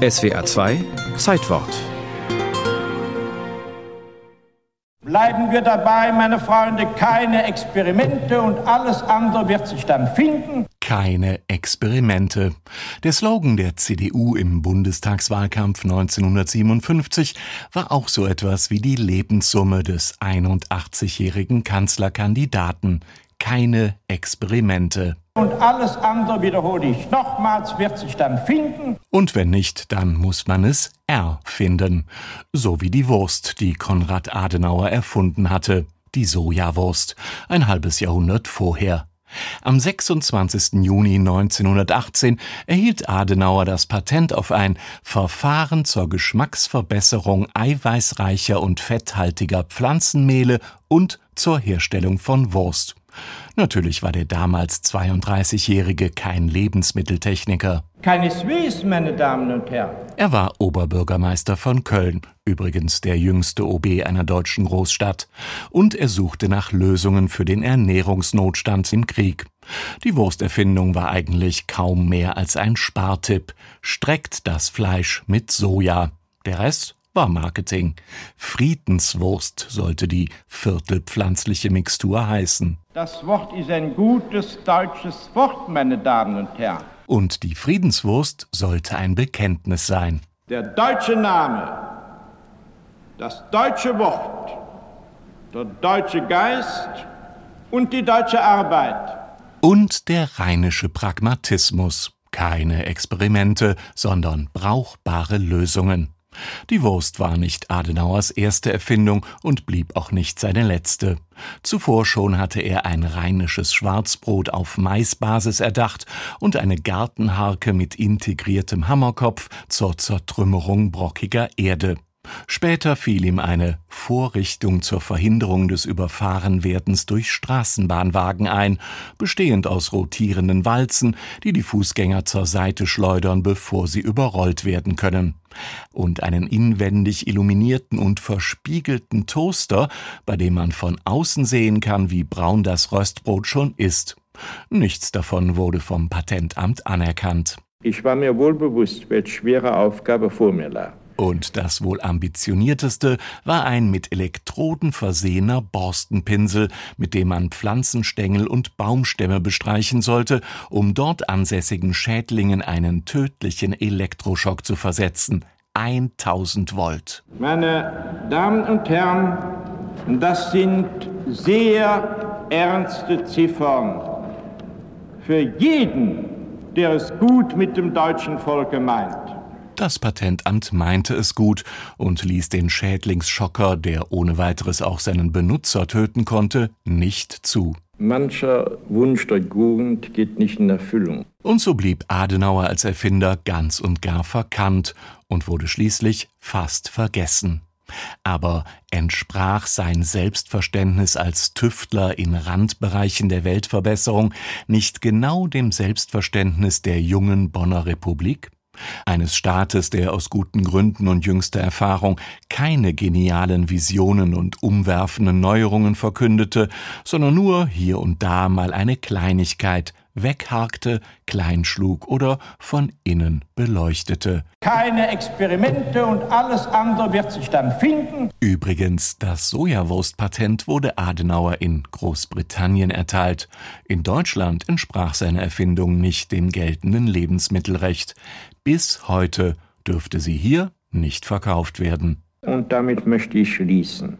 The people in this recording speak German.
SWA 2 Zeitwort. Bleiben wir dabei, meine Freunde, keine Experimente und alles andere wird sich dann finden. Keine Experimente. Der Slogan der CDU im Bundestagswahlkampf 1957 war auch so etwas wie die Lebenssumme des 81-jährigen Kanzlerkandidaten. Keine Experimente. Und alles andere, wiederhole ich nochmals, wird sich dann finden. Und wenn nicht, dann muss man es erfinden. So wie die Wurst, die Konrad Adenauer erfunden hatte. Die Sojawurst. Ein halbes Jahrhundert vorher. Am 26. Juni 1918 erhielt Adenauer das Patent auf ein Verfahren zur Geschmacksverbesserung eiweißreicher und fetthaltiger Pflanzenmehle und zur Herstellung von Wurst. Natürlich war der damals 32-Jährige kein Lebensmitteltechniker. Keineswegs, meine Damen und Herren. Er war Oberbürgermeister von Köln, übrigens der jüngste OB einer deutschen Großstadt, und er suchte nach Lösungen für den Ernährungsnotstand im Krieg. Die Wursterfindung war eigentlich kaum mehr als ein Spartipp. Streckt das Fleisch mit Soja. Der Rest war Marketing. Friedenswurst sollte die viertelpflanzliche Mixtur heißen. Das Wort ist ein gutes deutsches Wort, meine Damen und Herren. Und die Friedenswurst sollte ein Bekenntnis sein. Der deutsche Name, das deutsche Wort, der deutsche Geist und die deutsche Arbeit. Und der rheinische Pragmatismus. Keine Experimente, sondern brauchbare Lösungen. Die Wurst war nicht Adenauers erste Erfindung und blieb auch nicht seine letzte. Zuvor schon hatte er ein rheinisches Schwarzbrot auf Maisbasis erdacht und eine Gartenharke mit integriertem Hammerkopf zur Zertrümmerung brockiger Erde. Später fiel ihm eine Vorrichtung zur Verhinderung des Überfahrenwerdens durch Straßenbahnwagen ein, bestehend aus rotierenden Walzen, die die Fußgänger zur Seite schleudern, bevor sie überrollt werden können. Und einen inwendig illuminierten und verspiegelten Toaster, bei dem man von außen sehen kann, wie braun das Röstbrot schon ist. Nichts davon wurde vom Patentamt anerkannt. Ich war mir wohl bewusst, welche schwere Aufgabe vor mir lag. Und das wohl ambitionierteste war ein mit Elektroden versehener Borstenpinsel, mit dem man Pflanzenstängel und Baumstämme bestreichen sollte, um dort ansässigen Schädlingen einen tödlichen Elektroschock zu versetzen. 1000 Volt. Meine Damen und Herren, das sind sehr ernste Ziffern für jeden, der es gut mit dem deutschen Volke meint. Das Patentamt meinte es gut und ließ den Schädlingsschocker, der ohne weiteres auch seinen Benutzer töten konnte, nicht zu. Mancher Wunsch der Jugend geht nicht in Erfüllung. Und so blieb Adenauer als Erfinder ganz und gar verkannt und wurde schließlich fast vergessen. Aber entsprach sein Selbstverständnis als Tüftler in Randbereichen der Weltverbesserung nicht genau dem Selbstverständnis der jungen Bonner Republik? Eines Staates, der aus guten Gründen und jüngster Erfahrung keine genialen Visionen und umwerfenden Neuerungen verkündete, sondern nur hier und da mal eine Kleinigkeit wegharkte, kleinschlug oder von innen beleuchtete. Keine Experimente und alles andere wird sich dann finden. Übrigens, das Sojawurstpatent wurde Adenauer in Großbritannien erteilt. In Deutschland entsprach seine Erfindung nicht dem geltenden Lebensmittelrecht. Bis heute dürfte sie hier nicht verkauft werden. Und damit möchte ich schließen.